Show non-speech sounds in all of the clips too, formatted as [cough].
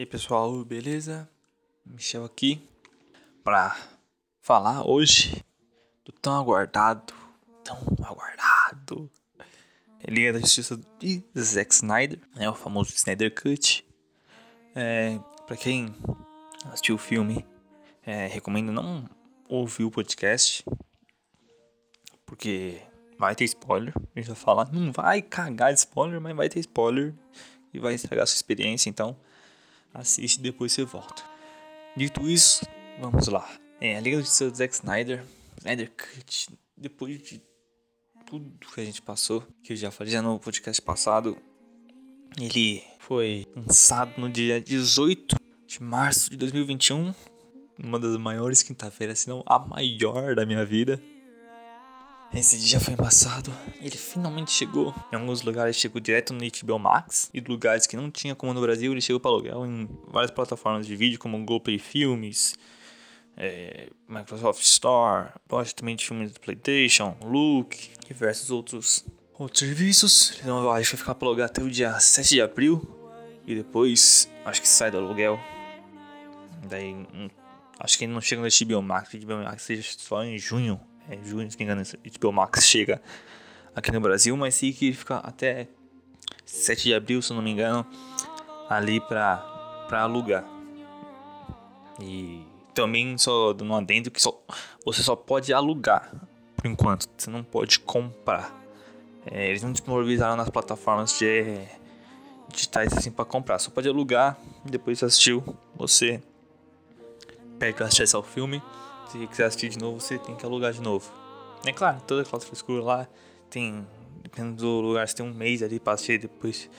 E aí pessoal, beleza? Michel aqui para falar hoje do tão aguardado, tão aguardado Liga da Justiça de Zack Snyder, né, o famoso Snyder Cut. É, para quem assistiu o filme, é, recomendo não ouvir o podcast, porque vai ter spoiler. A gente vai falar, não vai cagar de spoiler, mas vai ter spoiler e vai estragar a sua experiência, então assiste e depois você volta. Dito isso, vamos lá. É, a Liga Justiça do Zack Snyder, Snyder Cut, depois de tudo que a gente passou, que eu já falei já no podcast passado, ele foi lançado no dia 18 de março de 2021, uma das maiores quinta-feiras, se não a maior da minha vida. Esse dia foi embaçado. Ele finalmente chegou. Em alguns lugares chegou direto no HBO Max. E lugares que não tinha como no Brasil, ele chegou para aluguel em várias plataformas de vídeo, como Google Play Filmes, é, Microsoft Store, loja também de filmes do PlayStation, Look, diversos outros, outros serviços. Então, acho que vai ficar para alugar até o dia 7 de abril. E depois, acho que sai do aluguel. Daí, hum, acho que ele não chega no HBO Max. O HBO Max seja só em junho é, junho, se não me engano, HBO Max chega aqui no Brasil, mas fica até 7 de abril, se não me engano, ali pra, pra alugar. E também só dando um adendo que só, você só pode alugar por enquanto, você não pode comprar. É, eles não disponibilizaram nas plataformas de digitais assim para comprar, só pode alugar. Depois assistiu, você perde acesso ao filme se quiser assistir de novo, você tem que alugar de novo. É claro, toda aquela frescura lá tem. Dependendo do lugar, você tem um mês ali pra assistir. Depois,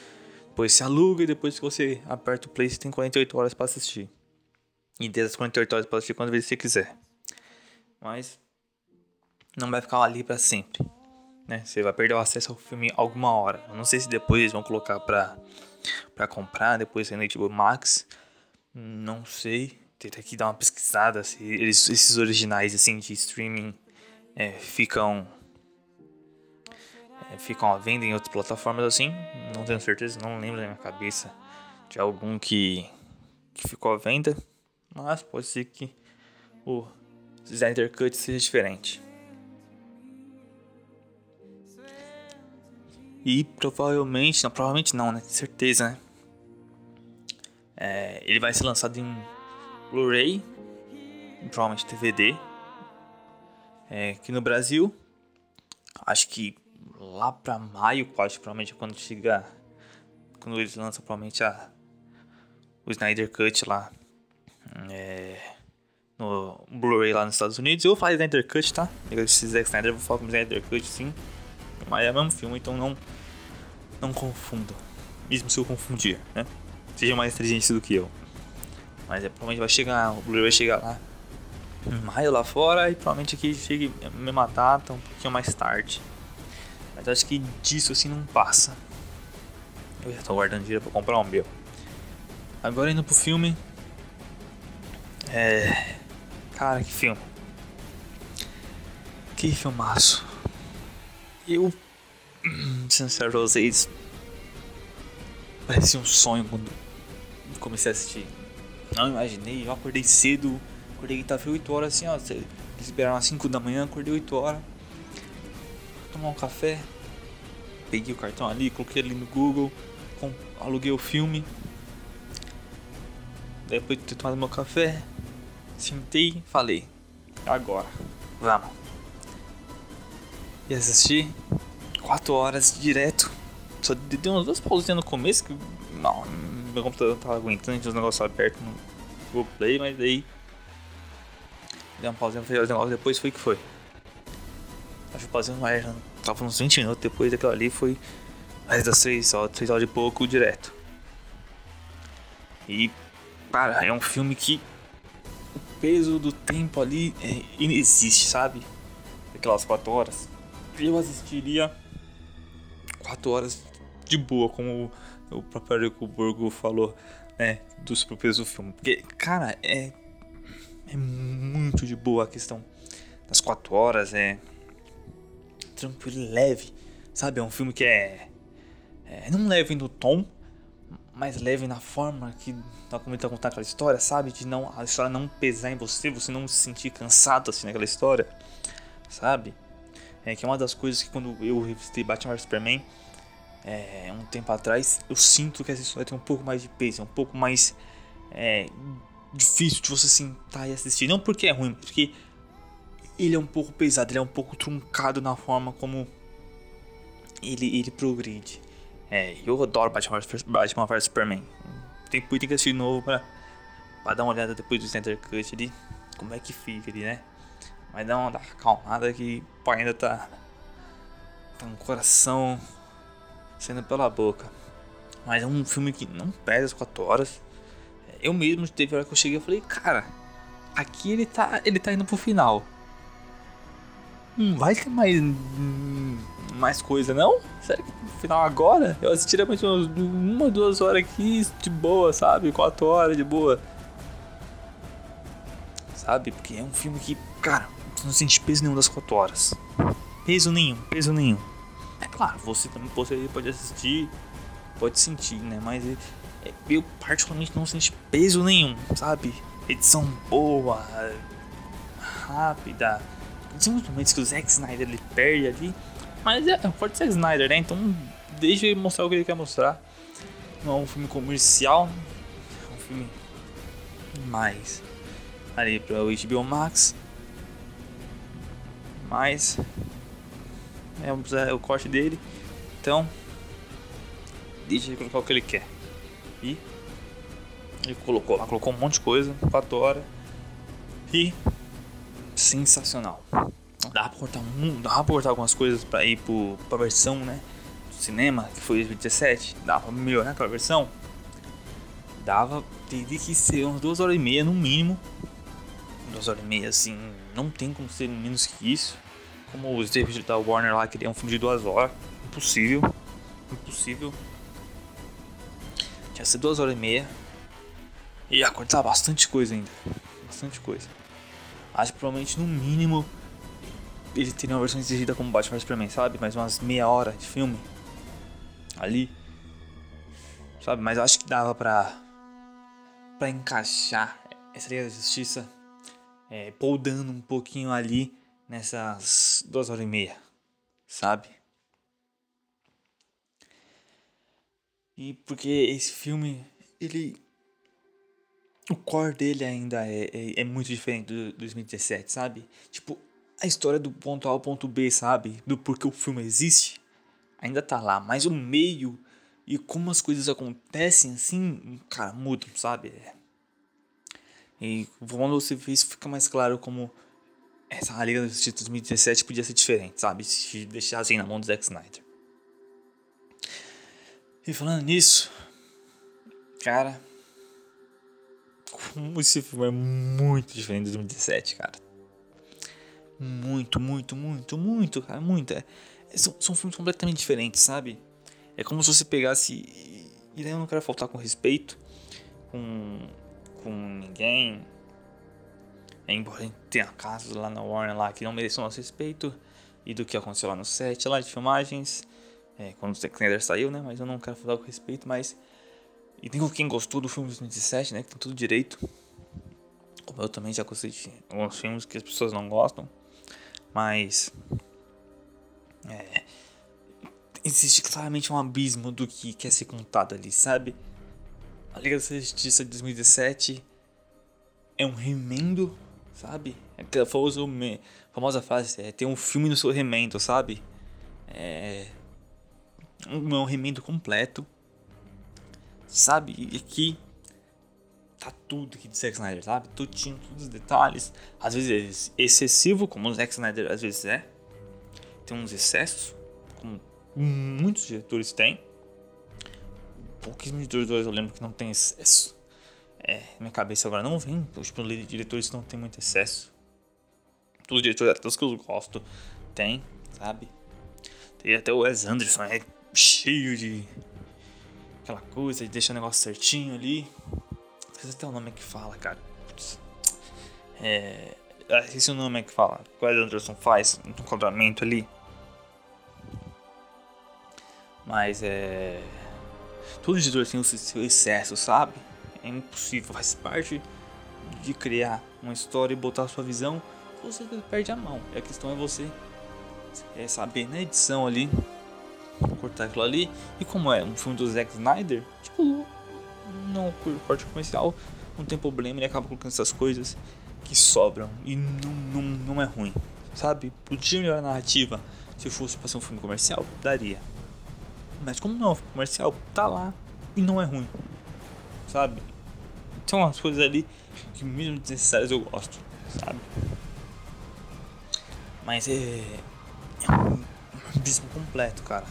depois se aluga e depois que você aperta o play, você tem 48 horas pra assistir. E dessas 48 horas pra assistir quando você quiser. Mas não vai ficar ali pra sempre. Né? Você vai perder o acesso ao filme alguma hora. Eu não sei se depois eles vão colocar pra, pra comprar, depois no HBO Max. Não sei ter que dar uma pesquisada se eles, esses originais assim de streaming é, ficam é, ficam à venda em outras plataformas assim. Não tenho certeza, não lembro na minha cabeça de algum que, que ficou à venda, mas pode ser que o Snyder Cut seja diferente. E provavelmente, não, provavelmente não, né? Certeza, né? É, ele vai ser lançado em Blu-ray, provavelmente DVD. É, aqui no Brasil, acho que lá pra maio, quase provavelmente quando chegar, quando eles lançam provavelmente a, o Snyder Cut lá é, no Blu-ray lá nos Estados Unidos. Eu vou falar Snyder Cut, tá? Se Zack Snyder, eu vou falar com Snyder Cut sim. Mas é o mesmo filme, então não, não confundam. Mesmo se eu confundir, né? Seja mais inteligente do que eu. Mas é, provavelmente vai chegar, o Blu-ray vai chegar lá em maio lá fora e provavelmente aqui chegue a mesma data, um pouquinho mais tarde. Mas acho que disso assim não passa. Eu já tô guardando dinheiro pra comprar um meu. Agora indo pro filme. É. Cara, que filme. Que filmaço. Eu. Sincero pra vocês. Parecia um sonho quando comecei a assistir. Não imaginei, eu acordei cedo, acordei quinta-feira 8 horas assim, ó. Eles esperaram às 5 da manhã, acordei 8 horas. Tomar um café. Peguei o cartão ali, coloquei ali no Google, com, aluguei o filme. Depois de ter tomado meu café, sentei falei, agora, vamos. E assisti 4 horas direto. Só deu umas duas pausinhas no começo que não, meu computador não tava aguentando, tinha os negócios abertos no Google Play, mas daí. Dei uma pausinha pra fazer os negócios, depois foi que foi. Acho que pausinha mais. Tava uns 20 minutos depois daquilo ali, foi mais das 3 horas, 3 horas de pouco direto. E, cara, é um filme que o peso do tempo ali é, inexiste, sabe? Aquelas 4 horas. Eu assistiria 4 horas de boa, como o próprio Erico Burgo falou, né, dos próprios do filme. Porque, cara, é, é muito de boa a questão das quatro horas, é tranquilo leve, sabe? É um filme que é, é não leve no tom, mais leve na forma que tá tá contando aquela história, sabe? De não a história não pesar em você, você não se sentir cansado assim naquela história, sabe? É que é uma das coisas que quando eu revisitei Batman vs Superman é, um tempo atrás, eu sinto que essa história tem um pouco mais de peso, é um pouco mais é, difícil de você sentar e assistir. Não porque é ruim, porque ele é um pouco pesado, ele é um pouco truncado na forma como ele, ele progride. É, eu adoro Batman vs, Batman Superman. Tem, que assistir de novo pra, pra dar uma olhada depois do Center Cut ali. Como é que fica ali, né? Mas dá uma, acalmada que o ainda tá. Tá um coração saindo pela boca. Mas é um filme que não pesa as 4 horas. Eu mesmo teve hora que eu cheguei e falei, cara, aqui ele tá. ele tá indo pro final. Não vai ter mais. Hum, mais coisa, não? Será que no final agora? Eu assistiria mais umas uma, duas horas aqui de boa, sabe? Quatro horas de boa. Sabe? Porque é um filme que, cara, você não sente peso nenhum das quatro horas. Peso nenhum, peso nenhum. É claro, você também pode assistir, pode sentir, né? Mas é, eu particularmente não senti peso nenhum, sabe? Edição boa, rápida. Tem uns momentos que o Zack Snyder ele perde ali. Mas é, é forte Zack Snyder, né? Então deixa ele mostrar o que ele quer mostrar. Não é um filme comercial, é um filme mais ali para o HBO Max. Mas é, é o corte dele. Então, deixa ele colocar o que ele quer. E ele colocou lá, colocou um monte de coisa, 4 horas. E sensacional. Dá pra cortar um, dá pra cortar algumas coisas pra ir pro, pra versão, né? Do cinema, que foi 2017. Dá pra melhorar aquela versão. Dava, teria que ser umas 2 horas e meia no mínimo. 2 horas e meia, assim, não tem como ser menos que isso. Como os David da Warner lá queriam um filme de 2 horas. Impossível. Impossível. Tinha ser 2 horas e meia. E ia cortar bastante coisa ainda. Bastante coisa. Acho que provavelmente no mínimo ele teria uma versão exigida como Batman vs Superman, sabe? Mais umas meia hora de filme. Ali. Sabe? Mas acho que dava pra. pra encaixar essa Liga da Justiça. É, poldando um pouquinho ali nessas duas horas e meia. Sabe? E porque esse filme, ele. O core dele ainda é, é, é muito diferente do, do 2017, sabe? Tipo, a história do ponto A ao ponto B, sabe? Do porquê o filme existe, ainda tá lá. Mas o meio e como as coisas acontecem assim, cara, mudam, sabe? E quando você vê isso, fica mais claro como essa Liga da Justiça 2017 podia ser diferente, sabe? Se deixassem na mão do Zack Snyder. E falando nisso, cara, como esse filme é muito diferente de 2017, cara. Muito, muito, muito, muito, cara, muito. É, são, são filmes completamente diferentes, sabe? É como se você pegasse. E daí eu não quero faltar com respeito com, com ninguém. Embora gente tenha casos lá na Warner lá que não mereçam nosso respeito. E do que aconteceu lá no set lá de filmagens. É, quando o Zack Snyder saiu, né? Mas eu não quero falar com respeito, mas. E tem quem gostou do filme de 2017, né? Que tem tudo direito. Como eu também já gostei de alguns filmes que as pessoas não gostam. Mas. É, existe claramente um abismo do que quer ser contado ali, sabe? A Liga da Justiça de 2017 é um remendo, sabe? É aquela famosa, famosa frase, é ter um filme no seu remendo, sabe? É um, é um remendo completo, sabe? E aqui tá tudo aqui de Zack Snyder, sabe? Tudinho, todos os detalhes. Às vezes é excessivo, como o Zack Snyder às vezes é. Tem uns excessos, como muitos diretores têm. Pouquíssimos diretores eu lembro que não tem excesso. É, minha cabeça agora não vem. Tipo, diretores não tem muito excesso. Os diretores, até os que eu gosto, tem, sabe? Tem até o Wes Anderson, é cheio de aquela coisa, de deixar o negócio certinho ali sei até o nome que fala, cara. É. Esse é o nome que fala. O Ed Anderson faz no enquadramento ali. Mas é. Todo editor tem o seu excesso, sabe? É impossível, faz parte de criar uma história e botar a sua visão, você perde a mão. A questão é você é saber na edição ali, cortar aquilo ali. E como é um filme do Zack Snyder, tipo, não corte comercial, não tem problema, ele acaba colocando essas coisas que sobram e não, não, não é ruim, sabe? Podia melhorar a narrativa se fosse para ser um filme comercial, daria. Mas como não é comercial, tá lá e não é ruim, sabe? Tem umas coisas ali que mesmo desnecessárias eu gosto, sabe? Mas é, é um abismo completo, cara.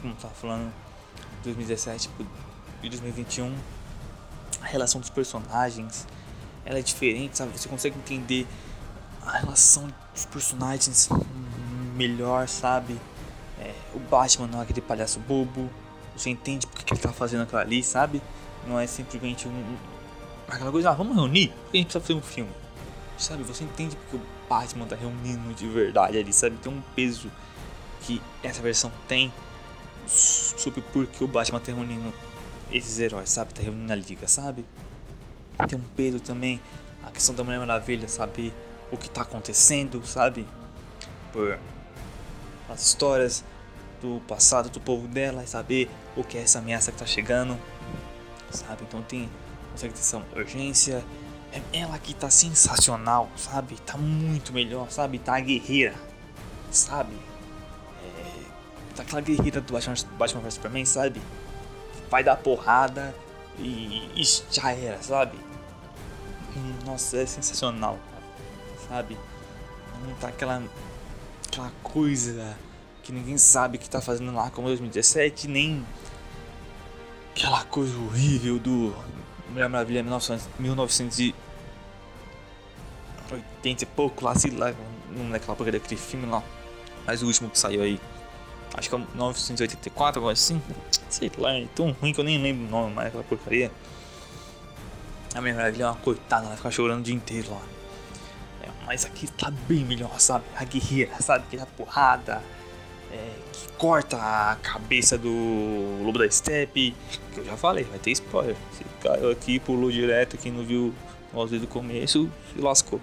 Como tava falando, 2017 e 2021, a relação dos personagens, ela é diferente, sabe? Você consegue entender a relação dos personagens melhor, sabe? É, o Batman não é aquele palhaço bobo. Você entende porque que ele tá fazendo aquilo ali, sabe? Não é simplesmente um, aquela coisa, ah, vamos reunir, porque a gente precisa fazer um filme. Sabe, você entende porque o Batman tá reunindo de verdade ali, sabe? Tem um peso que essa versão tem sobre por que o Batman tá reunindo esses heróis, sabe? Tá reunindo a liga, sabe? Tem um peso também a questão da Mulher Maravilha, saber o que tá acontecendo, sabe? Por as histórias do passado do povo dela e saber o que é essa ameaça que tá chegando, sabe? Então tem consegue essa urgência. É ela que tá sensacional, sabe? Tá muito melhor, sabe? Tá guerreira, sabe? É, tá aquela guerreira do Batman, Batman vs Superman, sabe? Vai dar porrada e, e já era, sabe? Nossa, é sensacional, sabe? Não tá aquela, aquela coisa que ninguém sabe que tá fazendo lá como 2017, nem aquela coisa horrível do Mulher Maravilha 1980 e pouco lá, sei lá, não é aquela porcaria daquele filme lá. Mas o último que saiu aí, acho que é 1984, agora assim. Sei lá, é tão ruim que eu nem lembro o nome mais aquela porcaria. A Mulher Maravilha é uma coitada, ela fica chorando o dia inteiro lá. É, mas aqui tá bem melhor, sabe? A guerreira, sabe? Que porrada, é, que corta a cabeça do Lobo da Steppe, que eu já falei, vai ter spoiler. Se caiu aqui, pulou direto, quem não viu o áudio do começo, se lascou.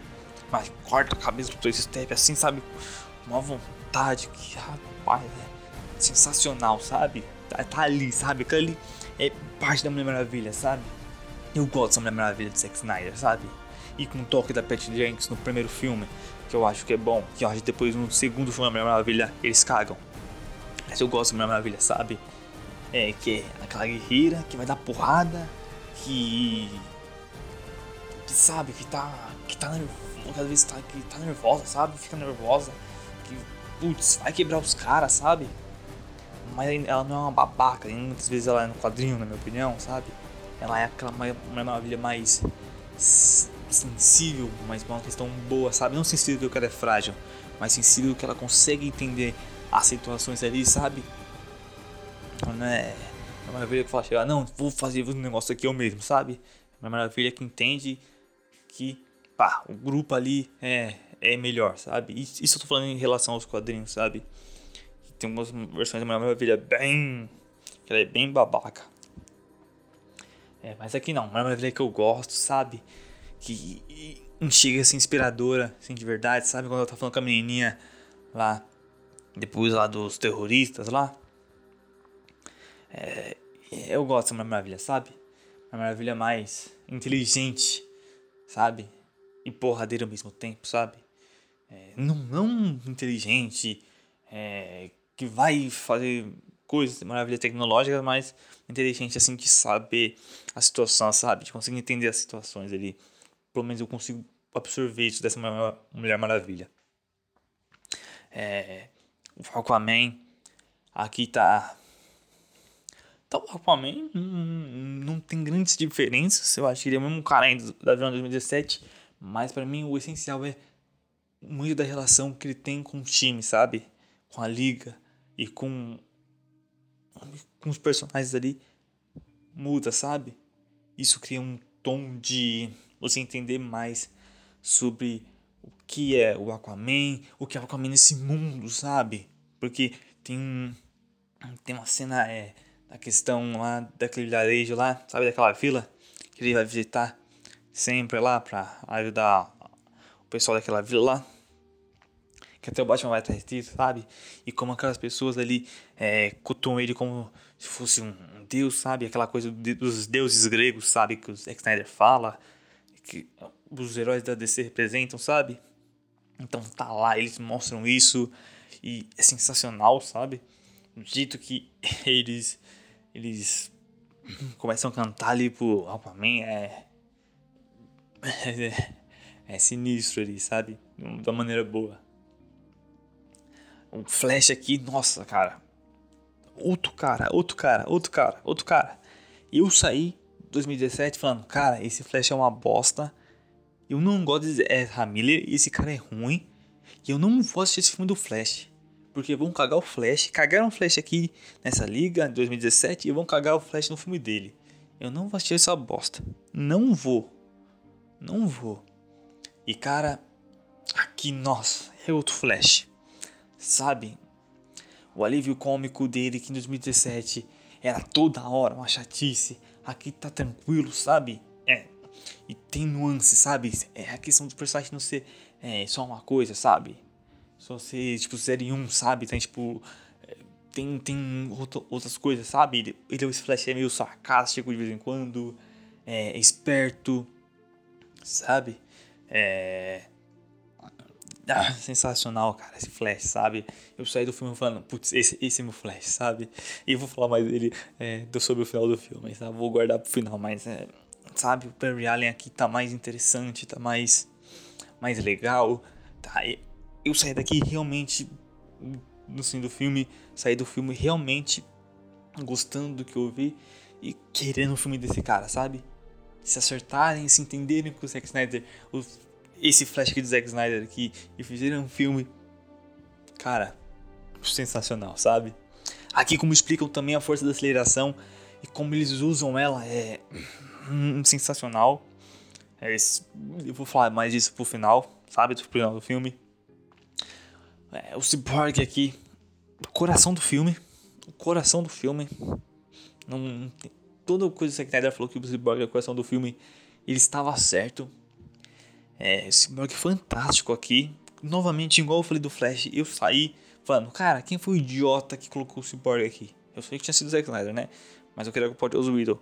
Mas corta a cabeça do Lobo Steppe assim, sabe? Uma vontade que, rapaz, é sensacional, sabe? Tá, tá ali, sabe? Aquilo ali é parte da Mulher Maravilha, sabe? Eu gosto da Mulher Maravilha de Zack Snyder, sabe? E com o toque da Patty Jenkins no primeiro filme, que eu acho que é bom, que eu acho que depois no segundo filme da Mulher Maravilha eles cagam. Mas eu gosto da Mulher Maravilha, sabe? É, que é aquela guerreira que vai dar porrada, que. que sabe, que tá. que tá às vezes tá, que tá nervosa, sabe? Fica nervosa, que putz, vai quebrar os caras, sabe? Mas ela não é uma babaca, muitas vezes ela é no quadrinho, na minha opinião, sabe? Ela é aquela Mulher Maravilha mais sensível, mas uma questão boa, sabe? Não sensível que ela é frágil, mas sensível que ela consegue entender as situações ali, sabe? É uma maravilha que fala, ah, não, vou fazer um negócio aqui eu mesmo, sabe? Uma maravilha que entende que, pá, o grupo ali é, é melhor, sabe? Isso eu tô falando em relação aos quadrinhos, sabe? Tem umas versões da Maravilha bem. que ela é bem babaca. É, mas aqui não, uma Maravilha que eu gosto, sabe? Que chega assim inspiradora, assim, de verdade, sabe? Quando ela tá falando com a menininha lá, depois lá dos terroristas lá. É, eu gosto da Mulher Maravilha, sabe? Uma Maravilha mais inteligente, sabe? E porradeira ao mesmo tempo, sabe? É, não, não inteligente, é, que vai fazer coisas, maravilha tecnológica, mas inteligente assim de saber a situação, sabe? De conseguir entender as situações ali pelo menos eu consigo absorver isso dessa Mulher Maravilha. É, o Aquaman aqui tá. Então, o Aquaman não, não tem grandes diferenças. Eu acho que ele é o mesmo cara ainda da Vilã 2017. Mas para mim o essencial é muito da relação que ele tem com o time, sabe? Com a liga e com, com os personagens ali. Muda, sabe? Isso cria um tom de você entender mais sobre o que é o Aquaman, o que é o Aquaman nesse mundo, sabe? Porque tem tem uma cena é, a questão lá daquele vilarejo lá, sabe daquela vila que ele vai visitar sempre lá pra ajudar o pessoal daquela vila lá. Que até o Batman vai estar disso, sabe? E como aquelas pessoas ali é, ele como se fosse um, um deus, sabe? Aquela coisa dos deuses gregos, sabe? Que o Snyder fala, que os heróis da DC representam, sabe? Então tá lá, eles mostram isso e é sensacional, sabe? Dito que [laughs] eles eles começam a cantar ali pro Aquaman é, é [laughs] é sinistro ali, sabe? Da maneira boa. O Flash aqui, nossa, cara. Outro cara, outro cara, outro cara, outro cara. Eu saí 2017 falando, cara, esse Flash é uma bosta. Eu não gosto de Ezra Miller, esse cara é ruim. E eu não vou assistir esse filme do Flash. Porque vão cagar o Flash. Cagaram o Flash aqui nessa liga em 2017 e vão cagar o Flash no filme dele. Eu não vou assistir essa bosta. Não vou. Não vou. E cara, aqui, nossa, é outro Flash. Sabe? O alívio cômico dele que em 2017 era toda hora uma chatice. Aqui tá tranquilo, sabe? É. E tem nuance, sabe? É a questão do personagem não ser é, só uma coisa, sabe? Só ser, tipo, série 1, sabe? Tem, tipo. É, tem, tem outras coisas, sabe? Ele, ele esse Flash é meio sarcástico de vez em quando. É, esperto, sabe? É. Ah, sensacional, cara, esse Flash, sabe? Eu saí do filme falando, putz, esse, esse é meu Flash, sabe? E vou falar mais dele é, sobre o final do filme, tá? Vou guardar pro final, mas, é, sabe? O Perry Allen aqui tá mais interessante, tá mais, mais legal, tá? Eu saí daqui realmente, no fim do filme, saí do filme realmente gostando do que eu vi e querendo o filme desse cara, sabe? Se acertarem, se entenderem com o Zack Snyder, o esse Flash aqui do Zack Snyder aqui e fizeram um filme, cara, sensacional, sabe? Aqui como explicam também a força da aceleração e como eles usam ela é hum, sensacional. É, eu vou falar mais disso pro final, sabe? Do final do filme. É, o Cyborg aqui, o coração do filme, o coração do filme. Não, toda coisa que o Snyder falou que o Cyborg é o coração do filme, ele estava certo. É, esse Cyborg fantástico aqui. Novamente, igual eu falei do Flash, eu saí falando, cara, quem foi o idiota que colocou o Cyborg aqui? Eu sei que tinha sido o Zack Snyder, né? Mas eu queria que o Pode Widow.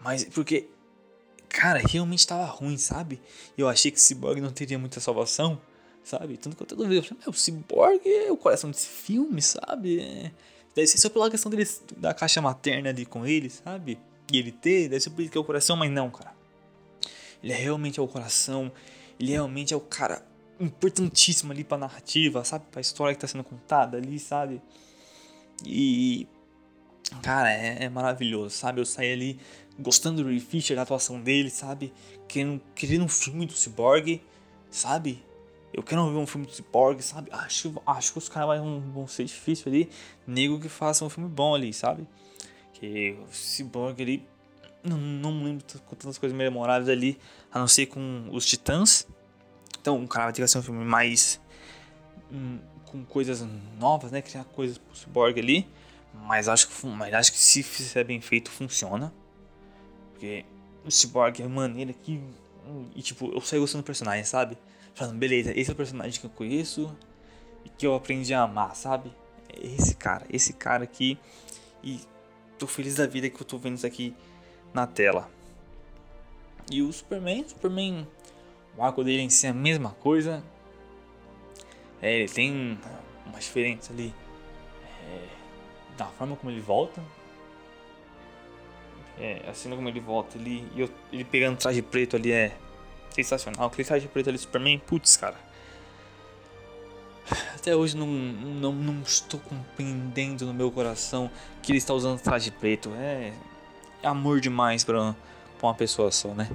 Mas porque, cara, realmente tava ruim, sabe? Eu achei que o Cyborg não teria muita salvação, sabe? Tanto que eu todo vez eu falei, meu, o Cyborg é o coração desse filme, sabe? É... Deve ser só pela questão dele, da caixa materna ali com ele, sabe? E ele ter, deve ser por isso que é o coração, mas não, cara. Ele é realmente é o coração, ele realmente é o cara importantíssimo ali pra narrativa, sabe? Pra história que tá sendo contada ali, sabe? E. Cara, é, é maravilhoso, sabe? Eu saí ali gostando do Ray Fisher, da atuação dele, sabe? Querendo, querendo um filme do Cyborg, sabe? Eu quero ver um filme do Cyborg, sabe? Acho, acho que os caras vão, vão ser difícil ali. Nego que faça um filme bom ali, sabe? Que o Cyborg ali não, não lembro com tantas coisas memoráveis ali, a não ser com os Titãs. Então, um cara vai ter que ser um filme mais. Hum, com coisas novas, né? Criar coisas pro Cyborg ali. Mas acho, que, mas acho que se fizer bem feito, funciona. Porque o Cyborg é maneira que. E tipo, eu saio gostando do personagem, sabe? Falando, beleza, esse é o personagem que eu conheço e que eu aprendi a amar, sabe? Esse cara, esse cara aqui. E tô feliz da vida que eu tô vendo isso aqui na tela. E o Superman, Superman, o arco dele em si é a mesma coisa. É, ele tem uma diferença ali é, da forma como ele volta. É, assim como ele volta ali, e ele pegando traje preto ali é sensacional. Aquele traje preto ali, Superman, putz, cara. Até hoje não, não, não estou compreendendo no meu coração que ele está usando traje preto. É, amor demais pra, pra uma pessoa só, né?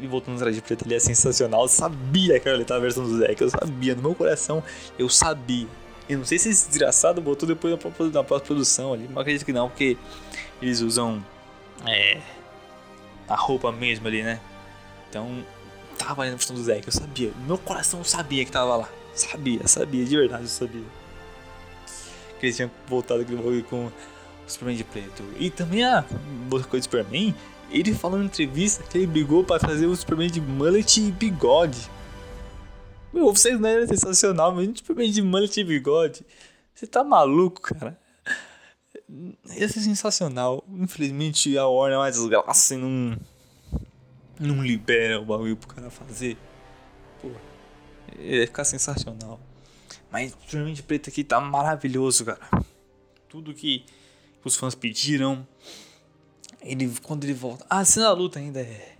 E voltando atrás de preto, ele é sensacional. Eu sabia que tava a versão do Zack, eu sabia, no meu coração, eu sabia. Eu não sei se esse desgraçado botou depois na pós-produção ali, mas acredito que não, porque eles usam é, a roupa mesmo ali, né? Então, tava ali na versão do Zack, eu sabia. No meu coração sabia que tava lá. Sabia, sabia, de verdade eu sabia. Que eles tinham voltado aquele bagulho com Superman de preto. E também a outra coisa do Superman, ele falou em entrevista que ele brigou para trazer o Superman de mullet e bigode. Meu, vocês não eram sensacional, mas Superman de mullet e bigode. Você tá maluco, cara? Ia ser sensacional. Infelizmente a Warner é uma desgraça e não. Não libera o bagulho pro cara fazer. Pô, ia ficar sensacional. Mas o Superman de preto aqui tá maravilhoso, cara. Tudo que os fãs pediram. Ele, quando ele volta. Ah, a cena da luta ainda é.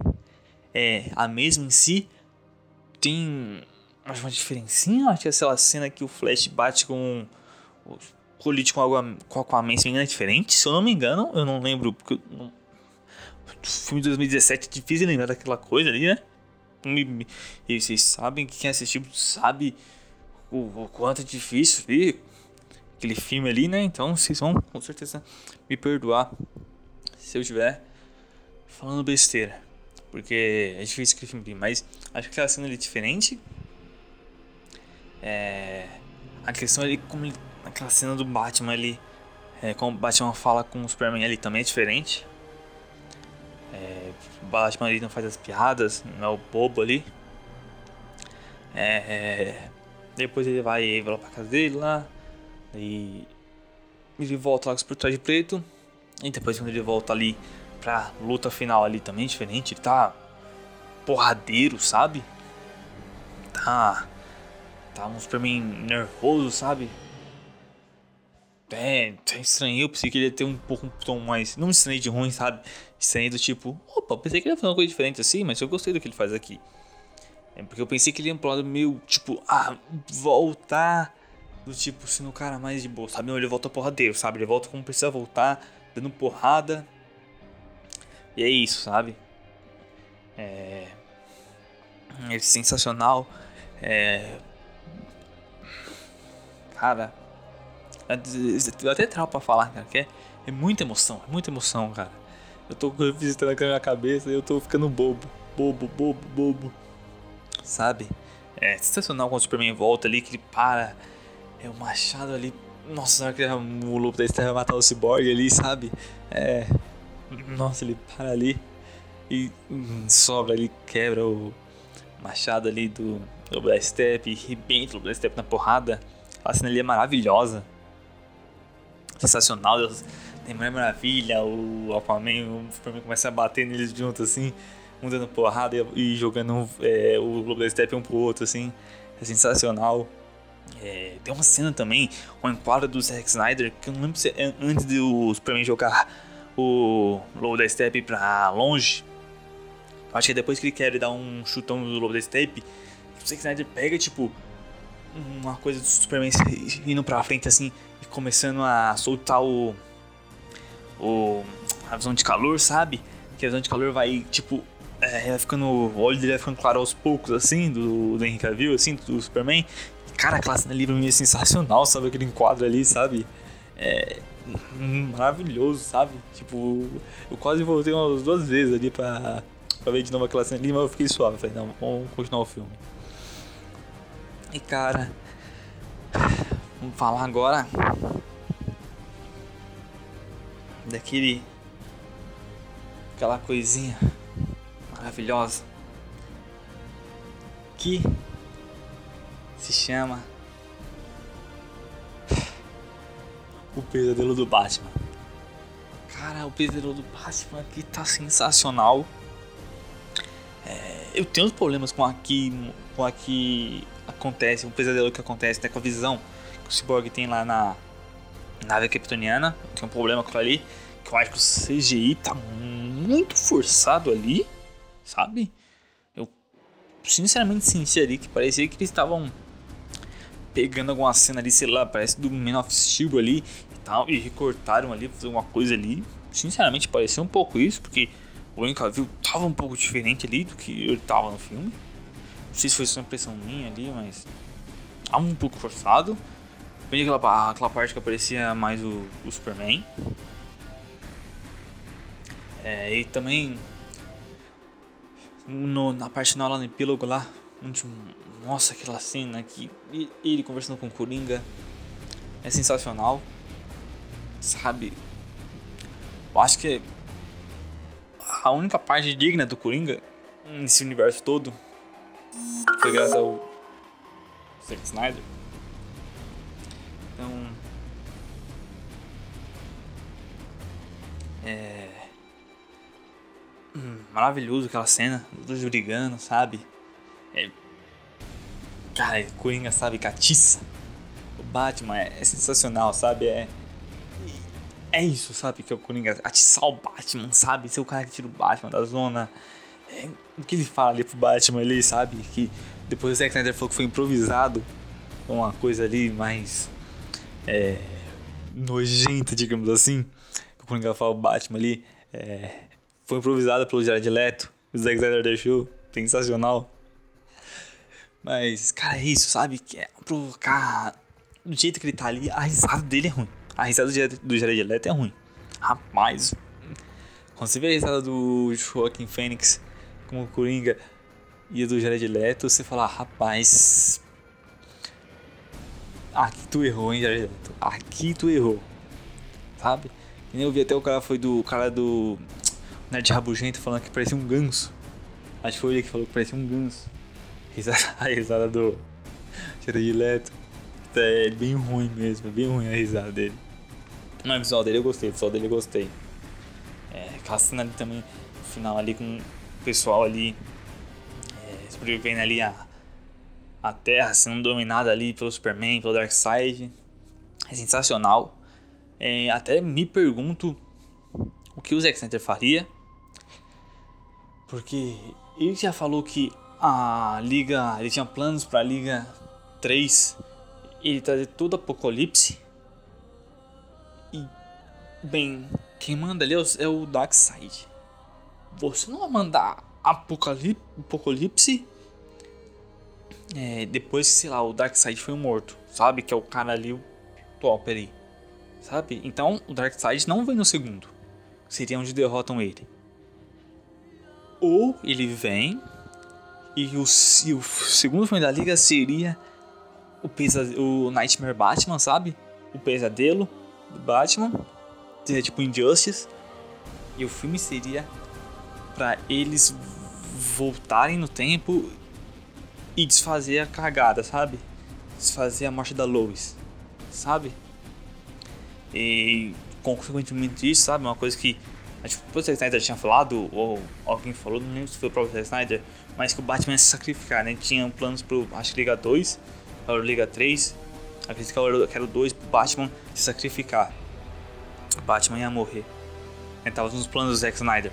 É a mesma em si. Tem uma diferencinha. Acho que é aquela cena que o Flash bate com. O colite com, água, com Aquaman, se é diferente. Se eu não me engano, eu não lembro. Porque. Não, filme de 2017 é difícil lembrar daquela coisa ali, né? E vocês sabem que quem assistiu sabe o, o quanto é difícil ver aquele filme ali, né? Então vocês vão com certeza me perdoar se eu estiver falando besteira. Porque é difícil aquele filme, mas acho que aquela cena ali é diferente. É, a questão ali, como ele, aquela cena do Batman ali, é, como o Batman fala com o Superman ali também é diferente. É, o Batman ali não faz as piadas, não é o bobo ali. É, é depois ele vai, vai lá pra casa dele lá. E ele volta lá com o traje preto. E depois quando ele volta ali pra luta final ali também diferente. Ele tá porradeiro, sabe? Tá. Tá um Superman nervoso, sabe? É, tá estranho. Eu pensei que ele ia ter um pouco um tom mais. Não estranho de ruim, sabe? Estranho do tipo. Opa, pensei que ele ia fazer uma coisa diferente assim, mas eu gostei do que ele faz aqui. É porque eu pensei que ele ia pro lado meio, tipo, ah, voltar do tipo, sendo o cara mais de boa, sabe? Não, ele volta porradeiro, sabe? Ele volta como precisa voltar, dando porrada. E é isso, sabe? É. É sensacional. É. Cara. Eu até trau pra falar, cara, que é, é muita emoção, é muita emoção, cara. Eu tô visitando aqui na minha cabeça e eu tô ficando bobo, bobo, bobo, bobo sabe? É sensacional quando o Superman volta ali, que ele para, é o machado ali. Nossa, que o lobo da Estela vai matar o Cyborg ali, sabe? É. Nossa, ele para ali e hum, sobra ali, quebra o machado ali do Lobo da Steppe, rebenta o Lobo da Steppe na porrada. A cena ali é maravilhosa. Sensacional, Deus. Tem Mulher Maravilha, o Aquaman, o Superman começa a bater neles juntos assim um dando porrada e, jogando é, o Lobo da Steppe um pro outro, assim. É sensacional. É, tem uma cena também, um enquadro do Zack Snyder, que eu não lembro se é antes do Superman jogar o Lobo da Steppe pra longe. Acho que é depois que ele quer dar um chutão no Lobo da Steppe, o Zack Snyder pega, tipo, uma coisa do Superman indo pra frente assim e começando a soltar o. o a visão de calor, sabe? Que a visão de calor vai, tipo, é, vai ficando. O olho dele vai ficando claro aos poucos, assim, do, do Henry Cavill, assim, do Superman. Cara, aquela cena ali pra é sensacional, sabe? Aquele enquadro ali, sabe? É. Maravilhoso, sabe? Tipo, eu quase voltei umas duas vezes ali pra, pra ver de novo aquela cena ali, mas eu fiquei suave. Falei, não, vamos continuar o filme. E cara. Vamos falar agora. Daquele. Aquela coisinha maravilhosa que se chama O Pesadelo do Batman. Cara, o Pesadelo do Batman aqui tá sensacional. É, eu tenho uns problemas com aqui, com aqui acontece, o pesadelo que acontece, né, com a visão que o Cyborg tem lá na nave kryptoniana. Tem um problema com ali, que eu acho que o CGI tá muito forçado ali sabe? Eu sinceramente senti ali que parecia que eles estavam pegando alguma cena ali, sei lá, parece do Man of Steel ali e tal, e recortaram ali, fazer uma coisa ali. Sinceramente pareceu um pouco isso, porque o Henry Cavill tava um pouco diferente ali do que ele tava no filme. Não sei se foi só impressão minha ali, mas tava um pouco forçado. Vem aquela, aquela parte que aparecia mais o, o Superman. É, e também no, na parte final lá no epílogo lá, onde, nossa, aquela cena que ele conversando com o Coringa é sensacional, sabe? Eu acho que a única parte digna do Coringa nesse universo todo foi graças ao Zack Snyder. Então. É. Hum, maravilhoso aquela cena, os dois brigando, sabe? É. Cara, Coringa, sabe, catiça. O Batman é, é sensacional, sabe? É. É isso, sabe? Que é o Coringa atiçar o Batman, sabe? Ser o cara que tira o Batman da zona. É, o que ele fala ali pro Batman ali, sabe? Que depois o Zack Snyder falou que foi improvisado. Uma coisa ali mais. É, nojenta, digamos assim. O Coringa fala o Batman ali. É, foi improvisado pelo Jared Leto. O Zack Snyder deixou. Sensacional. Mas, cara, é isso, sabe? Que é. Do jeito que ele tá ali, a risada dele é ruim. A risada do Jared Leto é ruim. Rapaz. Quando você vê a risada do Joaquim Fênix como Coringa e do Jared Leto, você fala, rapaz. Aqui tu errou, hein, Jared Leto? Aqui tu errou. Sabe? Eu vi até o cara foi do o cara do Nerd Rabugento falando que parecia um ganso. Acho que foi ele que falou que parecia um ganso. [laughs] A risada do Jared Leto. É bem ruim mesmo, é bem ruim a risada dele. Mas o visual dele eu gostei, o visual dele eu gostei. É, aquela cena ali também, no final ali com o pessoal ali é, sobrevivendo ali a, a Terra sendo dominada ali pelo Superman, pelo Darkseid. É sensacional. É, até me pergunto o que o Zack Snyder faria. Porque ele já falou que a Liga. Ele tinha planos para a Liga 3 ele trazer todo Apocalipse. E. Bem, quem manda ali é o, é o Darkseid. Você não vai mandar Apocalipse, Apocalipse é, depois que, sei lá, o Darkseid foi morto, sabe? Que é o cara ali, o top ali, sabe? Então o Darkseid não vem no segundo, seria onde derrotam ele. Ou ele vem e o, e o segundo filme da Liga seria o, o Nightmare Batman, sabe? O pesadelo do Batman. Seria tipo Injustice. E o filme seria para eles voltarem no tempo e desfazer a cagada, sabe? Desfazer a morte da Lois, sabe? E consequentemente isso, sabe? Uma coisa que acho que o Zack Snyder tinha falado, ou alguém falou, não lembro se foi o próprio Snyder, mas que o Batman ia se sacrificar, né? Tinha planos pro, acho que Liga 2, para Liga 3, acredito que era o 2 pro Batman se sacrificar. O Batman ia morrer. Ele tava nos planos do Zack Snyder.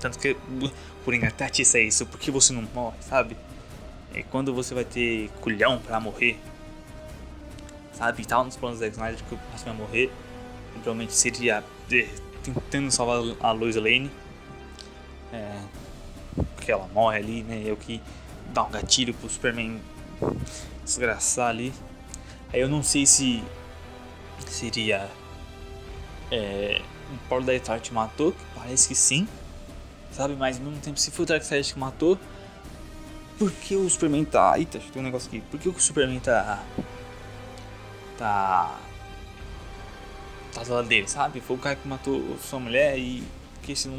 Tanto que o Coringa até atiça isso, por que você não morre, sabe? E quando você vai ter culhão pra morrer, sabe? Tava nos planos do Zack Snyder que o Batman ia morrer. Provavelmente seria tentando salvar a Lois Lane. É, porque ela morre ali, né? Eu que dá um gatilho pro Superman desgraçar ali. Aí eu não sei se seria é, o Paulo da Etar que matou, que parece que sim, sabe? Mas ao mesmo tempo, se foi o Darkseid que matou, por que o Superman tá. Eita, tem um negócio aqui. Por que o Superman tá. tá. tá do lado dele, sabe? Foi o cara que matou sua mulher e. Que você não,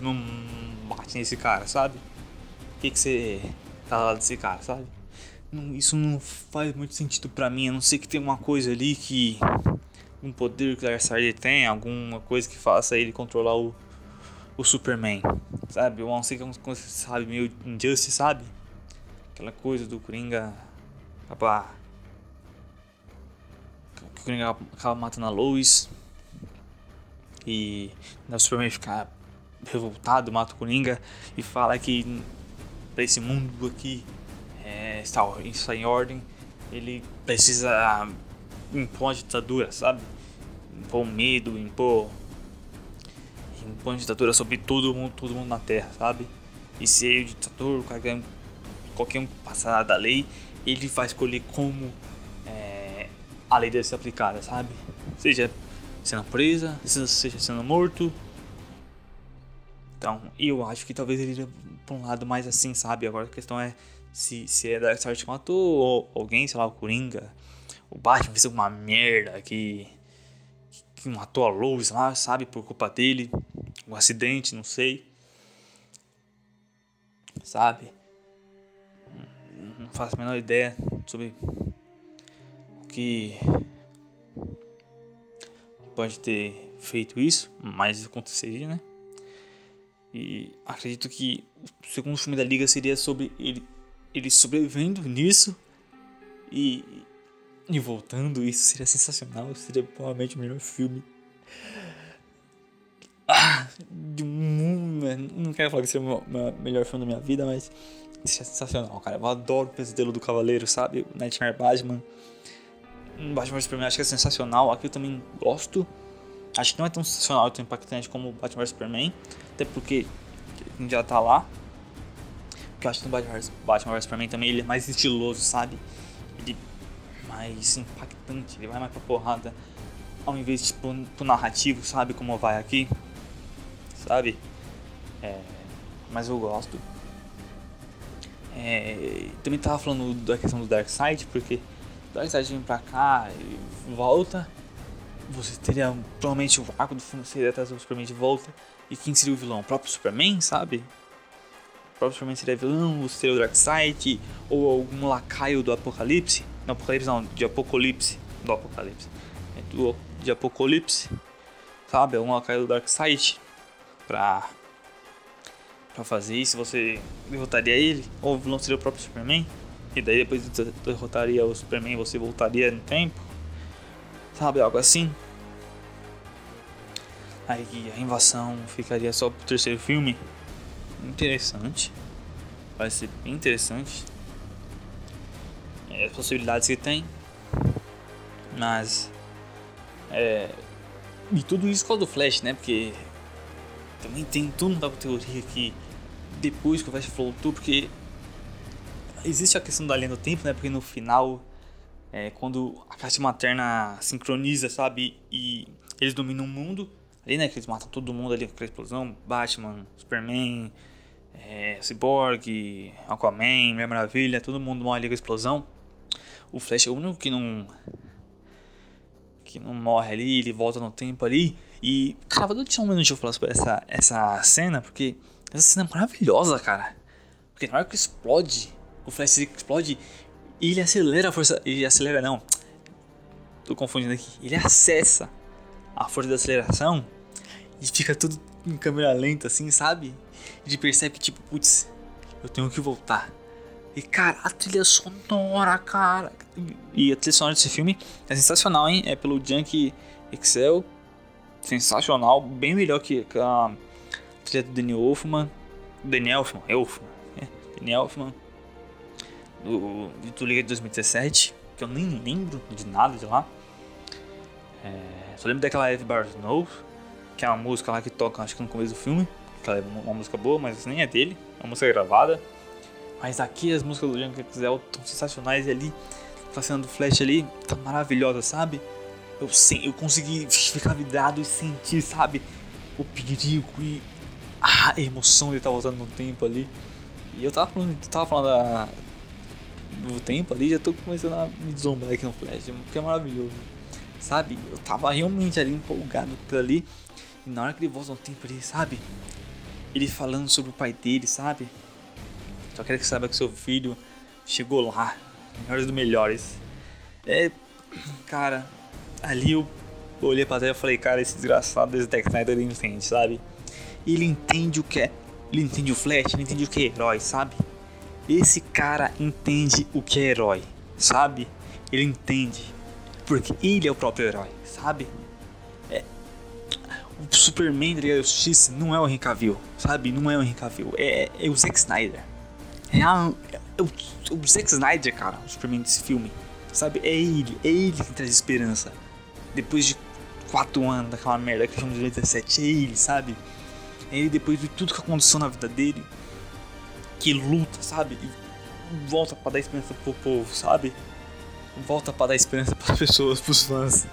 não, bate nesse cara, sabe? Por que, que você tá lado desse cara, sabe? Não, isso não faz muito sentido para mim, a não ser que tem uma coisa ali que. Um poder que o Darkseid tem, alguma coisa que faça ele controlar o, o Superman, sabe? Ou não é uma coisa, sabe, meio Injustice, sabe? Aquela coisa do Coringa acabar. Que o Coringa acaba matando a Lois. E o Superman ficar revoltado, mata o Coringa e fala que pra esse mundo aqui é, está, está em ordem, ele precisa impor uma ditadura, sabe? Impor medo, impor impõe ditadura sobre todo mundo, todo mundo na Terra, sabe? E ser o ditador, qualquer, qualquer um passar da lei, ele vai escolher como é, a lei deve ser aplicada, sabe? Seja sendo presa, sendo morto. Então, eu acho que talvez ele iria pra um lado mais assim, sabe? Agora a questão é se, se é Darkseid que matou ou alguém, sei lá, o Coringa, o Batman fez alguma merda que que matou a Lois lá, sabe? Por culpa dele. Um acidente, não sei. Sabe? Não faço a menor ideia sobre o que pode ter feito isso, mas aconteceria, né? E acredito que o segundo filme da Liga seria sobre ele, ele sobrevivendo nisso e, e voltando. Isso seria sensacional. Seria provavelmente o melhor filme. Ah, de um, não quero falar que seria o melhor filme da minha vida, mas isso é sensacional, cara. Eu adoro o Pesadelo do Cavaleiro, sabe? Nightmare Batman. Batman vs Superman acho que é sensacional. Aqui eu também gosto. Acho que não é tão sensacional e tão impactante como Batman vs Superman. Até porque já tá lá. Porque eu acho que no Batman Batman vs Superman também ele é mais estiloso, sabe? Ele é mais impactante, ele vai mais pra porrada. Ao invés de tipo, pro narrativo, sabe? Como vai aqui. Sabe? É, mas eu gosto. É, também tava falando da questão do Dark Side, porque Darkseid vem pra cá e volta, você teria provavelmente o arco do filme seria trazer o Superman de volta. E quem seria o vilão? O próprio Superman, sabe? O próprio Superman seria vilão, você seria o Darkseid, ou algum lacaio do Apocalipse. Não, Apocalipse não, de Apocalipse. Do Apocalipse. É do, de Apocalipse. Sabe? Algum lacaio do Darkseid. Pra. Pra fazer isso, você derrotaria ele? Ou o vilão seria o próprio Superman? E daí depois de derrotaria o Superman você voltaria no tempo. Sabe, algo assim. Aí a invasão ficaria só pro terceiro filme. Interessante. Vai ser bem interessante. É, as possibilidades que tem. Mas. É. E tudo isso o do Flash, né? Porque. Também tem tudo da teoria que depois que o Flash voltou, porque existe a questão da linha do tempo, né? Porque no final, é, quando a caixa materna sincroniza, sabe? E eles dominam o mundo, ali, né? Que eles matam todo mundo ali com aquela explosão: Batman, Superman, é, Cyborg, Aquaman, Mulher Maravilha, todo mundo morre ali com a explosão. O Flash é o único que não. que não morre ali, ele volta no tempo ali. E, cara, vou deixar um minutinho falar sobre essa, essa cena, porque essa cena é maravilhosa, cara. Porque na hora que explode o Flash explode e ele acelera a força. Ele acelera, não. Tô confundindo aqui. Ele acessa a força da aceleração e fica tudo em câmera lenta, assim, sabe? Ele percebe que, tipo, putz, eu tenho que voltar. E, cara, a trilha sonora, cara. E a trilha sonora desse filme é sensacional, hein? É pelo Junk Excel. Sensacional. Bem melhor que a trilha do Daniel Elfman. Daniel Elfman, Elfman. É, Daniel Elfman do, do Liga de 2017, que eu nem lembro de nada de lá. É, só lembro daquela Eve Bar Snow, que é uma música lá que toca, acho que no começo do filme. Que é uma, música boa, mas nem é dele, é uma música gravada. Mas aqui as músicas do Jungle Excel estão sensacionais e ali, a cena do Flash ali, tá maravilhosa, sabe? Eu, sim, eu consegui ficar vidrado e sentir, sabe? O perigo e a emoção de estar voltando no tempo ali. E eu tava falando, tava falando da, do tempo ali, já tô começando a me deslumbrar aqui no Flash, porque é maravilhoso. Sabe? Eu tava realmente ali empolgado com ali. E na hora que ele volta no tempo ali, sabe? Ele falando sobre o pai dele, sabe? Só quero que saiba que seu filho chegou lá. Melhores dos melhores. É. Cara, ali eu olhei pra tela e falei, cara, esse desgraçado desse Zack Snyder ele entende, sabe? Ele entende o que é. Ele entende o Flash, ele entende o que é herói, sabe? Esse cara entende o que é herói, sabe? Ele entende. Porque ele é o próprio herói, sabe? É, o Superman da Liga Justiça não é o Henry Cavill, sabe? Não é o Henry Cavill, é, é o Zack Snyder. É, a, é o, o Zack Snyder, cara, o Superman desse filme. Sabe? É ele, é ele que traz esperança. Depois de quatro anos daquela merda que chama de 2017, é ele, sabe? É ele depois de tudo que aconteceu na vida dele que luta, sabe? E volta para dar esperança pro povo, sabe? Volta para dar esperança para as pessoas, pros fãs.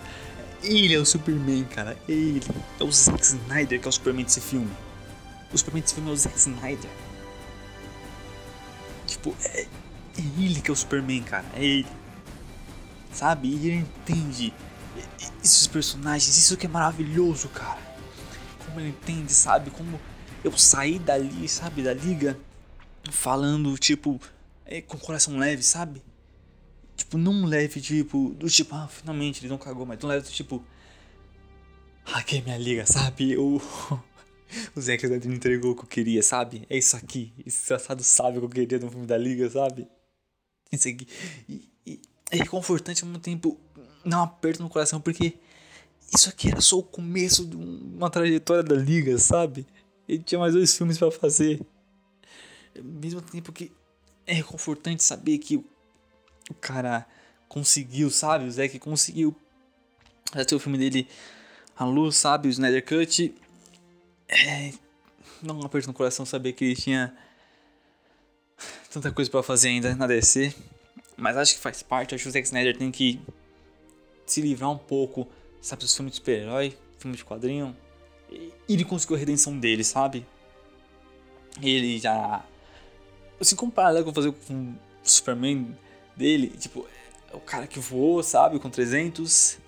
Ele é o Superman, cara. Ele é o Zack Snyder que é o Superman desse filme. O Superman desse filme é o Zack Snyder. Tipo, é, é ele que é o Superman, cara. É ele. Sabe? E ele entende esses personagens, isso que é maravilhoso, cara. Como ele entende, sabe? Como eu saí dali, sabe, da liga, falando, tipo, é, com o coração leve, sabe? Tipo, não leve, tipo, do tipo, ah, finalmente ele não cagou, mas não leve do tipo. Hackei minha liga, sabe? [laughs] O, o Zack Snyder entregou o que eu queria, sabe? É isso aqui. Esse desgraçado sabe o que eu queria no filme da liga, sabe? Isso aqui. E, e é reconfortante ao mesmo tempo. Não aperto no coração, porque isso aqui era só o começo de uma trajetória da liga, sabe? Ele tinha mais dois filmes para fazer. Mesmo tempo que é reconfortante saber que o cara conseguiu, sabe? O Zack conseguiu fazer o filme dele à luz, sabe? O Snyder Cut. É, não aperto no coração saber que ele tinha tanta coisa para fazer ainda na DC. Mas acho que faz parte. Acho que o Zack Snyder tem que se livrar um pouco, sabe, dos filmes de super-herói, filme de quadrinho. E ele conseguiu a redenção dele, sabe? Ele já. Assim, comparado com fazer com o Superman dele, tipo, é o cara que voou, sabe, com 300.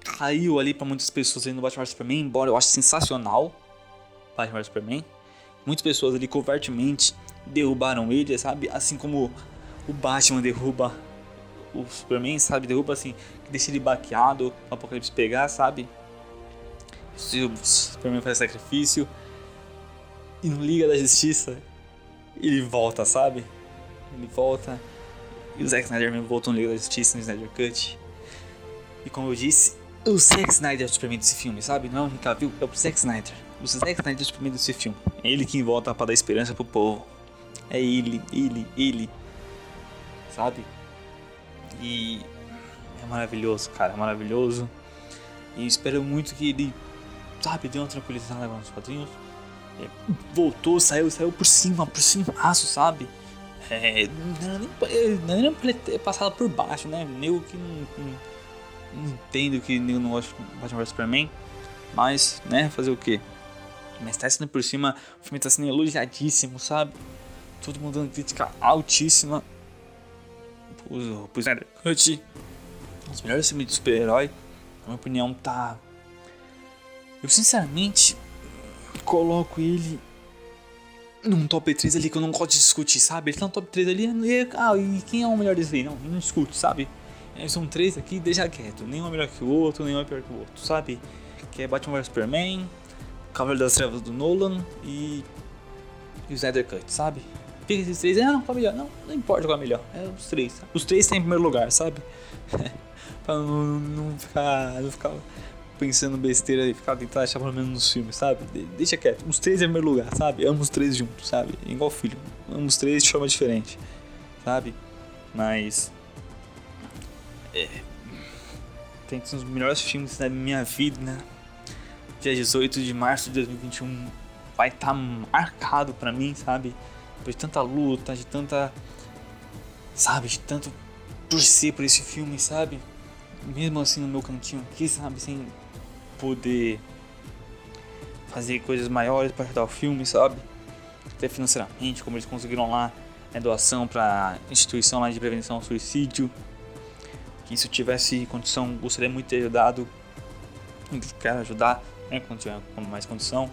Caiu ali para muitas pessoas aí no Batman Superman, embora eu ache sensacional Batman Superman. Muitas pessoas ali covardemente derrubaram ele, sabe? Assim como o Batman derruba o Superman, sabe? Derruba assim, deixa ele baqueado, o Apocalipse pegar, sabe? Se o Superman faz sacrifício e no Liga da Justiça ele volta, sabe? Ele volta e o Zack Snyder mesmo voltou no Liga da Justiça no Snyder Cut. E como eu disse, o Zack Snyder é o Superman desse filme, sabe? Não é o Cavill, é o Zack Snyder. O Zack Snyder é o Superman desse filme. É ele quem volta para dar esperança pro povo. É ele, ele, ele. Sabe? E é maravilhoso, cara, é maravilhoso. E espero muito que ele, sabe, dê uma tranquilizada nos quadrinhos. É, voltou, saiu, saiu por cima, por cima, sabe? É, não era nem, não era pra ter passado por baixo, né? Eu que não, não, não entendo que eu não gosto de Batman vs Superman. Mas, né, fazer o quê? Mas tá sendo por cima, o filme tá sendo elogiadíssimo, sabe? Todo mundo dando crítica altíssima pro, pro Snyder Cut. Os melhores filmes de super-herói, na minha opinião, tá. Eu sinceramente coloco ele num top 3 ali que eu não gosto de discutir, sabe? Ele tá no top 3 ali, e, ah, e quem é o melhor desse aí? Não, não discute, sabe? É, são três aqui, deixa quieto. Nenhum é melhor que o outro, nenhum é pior que o outro, sabe? Que é Batman vs Superman, Cavaleiro das Trevas do Nolan e, e o Snyder Cut, sabe? Fica esses três, ah, não, qual é melhor? Não, não importa qual é melhor, é os três. Sabe? Os três têm em primeiro lugar, sabe? [laughs] pra não, não, ficar, não ficar pensando besteira e ficar tentando achar pelo menos nos filmes, sabe? deixa quieto. Os três em primeiro lugar, sabe? Amo os três juntos, sabe? Igual filho. Amo os três de forma diferente, sabe? Mas. É, tem que ser os melhores filmes da minha vida, né? Dia 18 de março de 2021 vai estar tá marcado pra mim, sabe? Depois de tanta luta, de tanta. Sabe? De tanto torcer por esse filme, sabe? Mesmo assim no meu cantinho aqui, sabe? Sem poder fazer coisas maiores para ajudar o filme, sabe? Até financeiramente, como eles conseguiram lá é doação para instituição lá de prevenção ao suicídio. Que se eu tivesse condição, gostaria muito de ter ajudado. Quero ajudar, né? Quando tiver mais condição.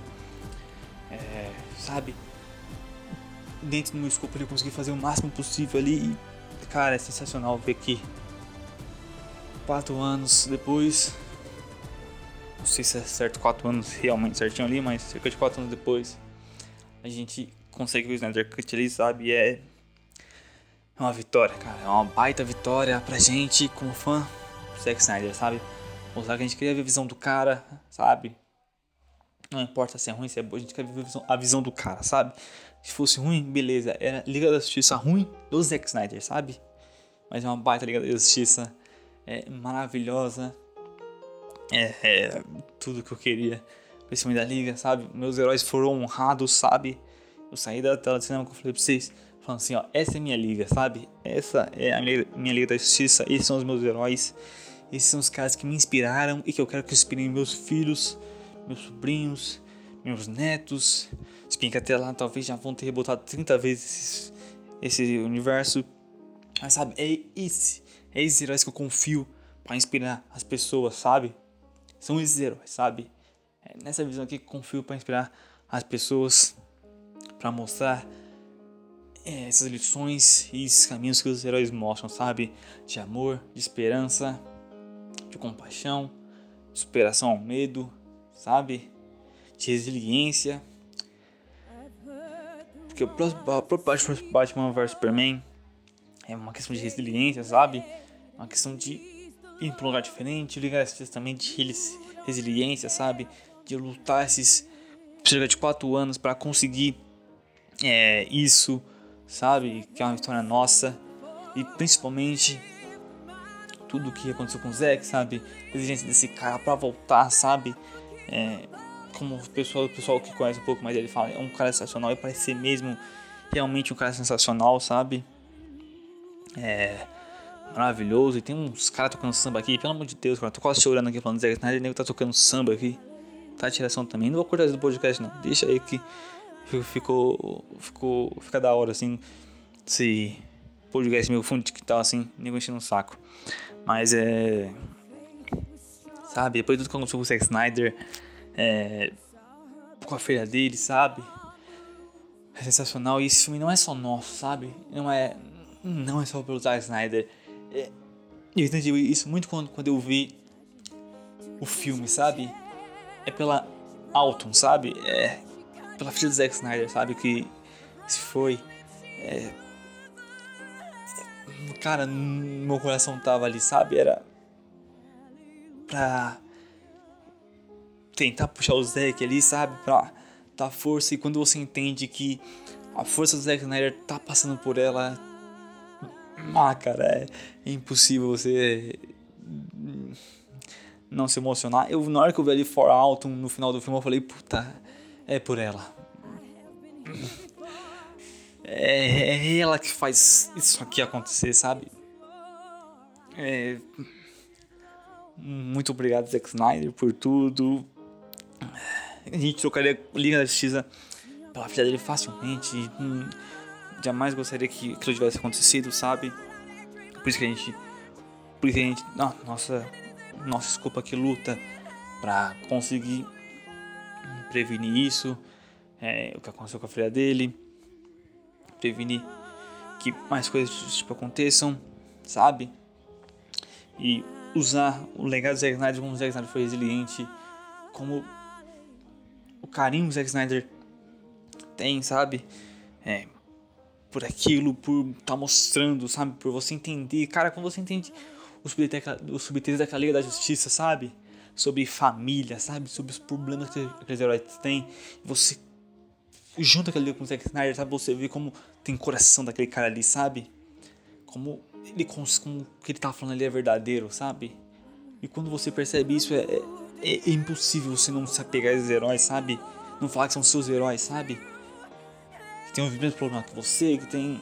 É, sabe? Dentro do meu escopo ele consegui fazer o máximo possível ali. E, cara, é sensacional ver que quatro anos depois não sei se é certo 4 anos realmente certinho ali, mas cerca de 4 anos depois a gente consegue o Snyder Cut ali, sabe? É uma vitória, cara. É uma baita vitória pra gente como fã do Zack Snyder, sabe? Mostrar que a gente queria ver a visão do cara, sabe? Não importa se é ruim, se é bom, a gente quer ver a visão, a visão do cara, sabe? Se fosse ruim, beleza. Era Liga da Justiça ruim do Zack Snyder, sabe? Mas é uma baita Liga da Justiça. É maravilhosa é, é, tudo que eu queria pra esse da liga, sabe? Meus heróis foram honrados, sabe? Eu saí da tela de cinema que eu falei pra vocês, falando assim, ó, essa é minha liga, sabe? Essa é a minha, minha liga da justiça, esses são os meus heróis, esses são os caras que me inspiraram e que eu quero que inspirem meus filhos, meus sobrinhos, meus netos. Se bem que até lá talvez já vão ter rebotado 30 vezes esse, esse universo. Mas sabe, é esse, é esses heróis que eu confio para inspirar as pessoas, sabe? São esses heróis, sabe? É nessa visão aqui que confio para inspirar as pessoas, para mostrar é, essas lições e esses caminhos que os heróis mostram, sabe? De amor, de esperança, de compaixão, de superação ao medo, sabe? De resiliência. Porque o próprio Batman vs Superman é uma questão de resiliência, sabe? Uma questão de ir para um lugar diferente, ligar esses também de resiliência, sabe? De lutar esses cerca de quatro anos para conseguir é, isso, sabe? Que é uma história nossa e principalmente tudo o que aconteceu com o Zack, sabe? A exigência desse cara para voltar, sabe? É, como o pessoal, o pessoal que conhece um pouco mais ele fala, é um cara sensacional e parece ser mesmo realmente um cara sensacional, sabe? É maravilhoso. E tem uns caras tocando samba aqui, pelo amor de Deus, cara. Tô quase chorando aqui falando Zack Snyder, nego tá tocando samba aqui. Tá tiração também. Não vou cortar do podcast, não. Deixa aí que ficou. Ficou. Fica da hora assim. Se podcast meu fundo que tal assim, nego enchendo um saco. Mas é. Sabe, depois de tudo que aconteceu com o Zack Snyder, é, com a feira dele, sabe? É sensacional. E esse filme não é só nosso, sabe? Não é. Não é só pelo Zack Snyder. É, eu entendi isso muito quando, quando eu vi o filme, sabe? É pela Alton, sabe? É pela filha do Zack Snyder, sabe? Que se foi. É, cara, meu coração tava ali, sabe? Era pra tentar puxar o Zack ali, sabe? Pra dar força. E quando você entende que a força do Zack Snyder tá passando por ela. [clears throat] Ah, cara, é impossível você não se emocionar. Eu, na hora que eu vi ali For Alton no final do filme, eu falei, puta, é por ela. É, é ela que faz isso aqui acontecer, sabe? É, muito obrigado, Zack Snyder, por tudo. A gente trocaria Liga da Justiça pela filha dele facilmente. Hum, jamais gostaria que aquilo tivesse acontecido, sabe? Por isso que a gente. Por isso que a gente. Nossa. Nossa desculpa que luta pra conseguir prevenir isso. É, o que aconteceu com a filha dele. Prevenir que mais coisas tipo aconteçam, sabe? E usar o legado do Zack Snyder como o Zack Snyder foi resiliente, como o carinho que o Zack Snyder tem, sabe? É, por aquilo, por tá mostrando, sabe? Por você entender. Cara, quando você entende os subtextos daquela Liga da Justiça, sabe? Sobre família, sabe? Sobre os problemas que aqueles heróis têm. Você junta aquele com o Zack Snyder, sabe? Você vê como tem coração daquele cara ali, sabe? Como ele como o que ele tá falando ali é verdadeiro, sabe? E quando você percebe isso, é, é, é impossível você não se apegar a esses heróis, sabe? Não falar que são seus heróis, sabe? Que tem os mesmos problemas que você, que tem.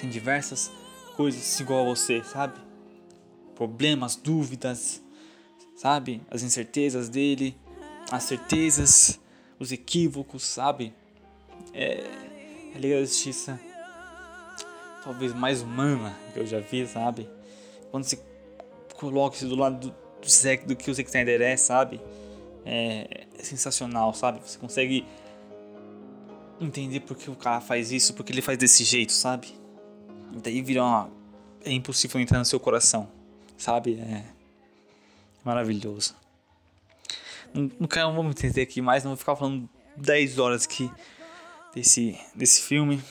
Tem diversas coisas igual a você, sabe? Problemas, dúvidas, sabe? As incertezas dele, as certezas, os equívocos, sabe? É. A Liga da Justiça talvez mais humana que eu já vi, sabe? Quando você coloca isso do lado do, do, do que o Zack Snyder é, sabe? É, é, sensacional, sabe? Você consegue entender por que o cara faz isso, porque ele faz desse jeito, sabe? Daí vira uma... É impossível entrar no seu coração, sabe? É maravilhoso. Não, não quero, vamos entender aqui mais, não vou ficar falando 10 horas aqui desse, desse filme,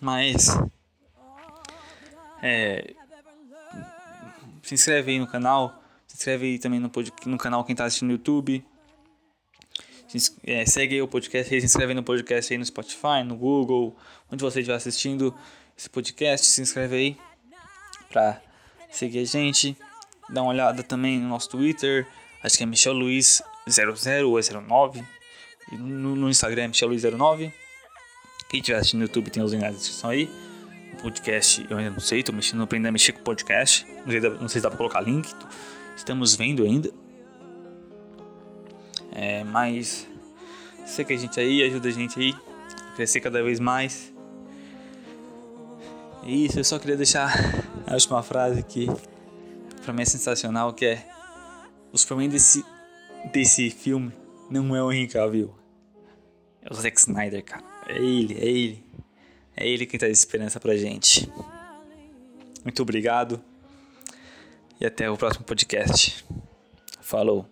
mas é, se inscreve aí no canal. Se inscreve aí também no, no canal quem está assistindo no YouTube. É, segue aí o podcast se inscreve no podcast aí no Spotify, no Google, onde você estiver assistindo esse podcast, se inscreve aí pra seguir a gente. Dá uma olhada também no nosso Twitter, acho que é Michel Luiz 00 ou 09. E no, no Instagram é Michel Luiz 09. Quem estiver assistindo no YouTube tem os links na descrição aí podcast, eu ainda não sei, tô mexendo, aprendendo a mexer com podcast. Não sei, não sei se dá pra colocar link. Estamos vendo ainda. É, mas segue a gente aí, ajuda a gente aí a crescer cada vez mais. E isso, eu só queria deixar a última frase aqui. pra mim é sensacional, que é o Superman desse, desse filme não é o Henry Cavill. É o Zack Snyder, cara. É ele, é ele. É ele quem traz esperança pra gente. Muito obrigado. E até o próximo podcast. Falou.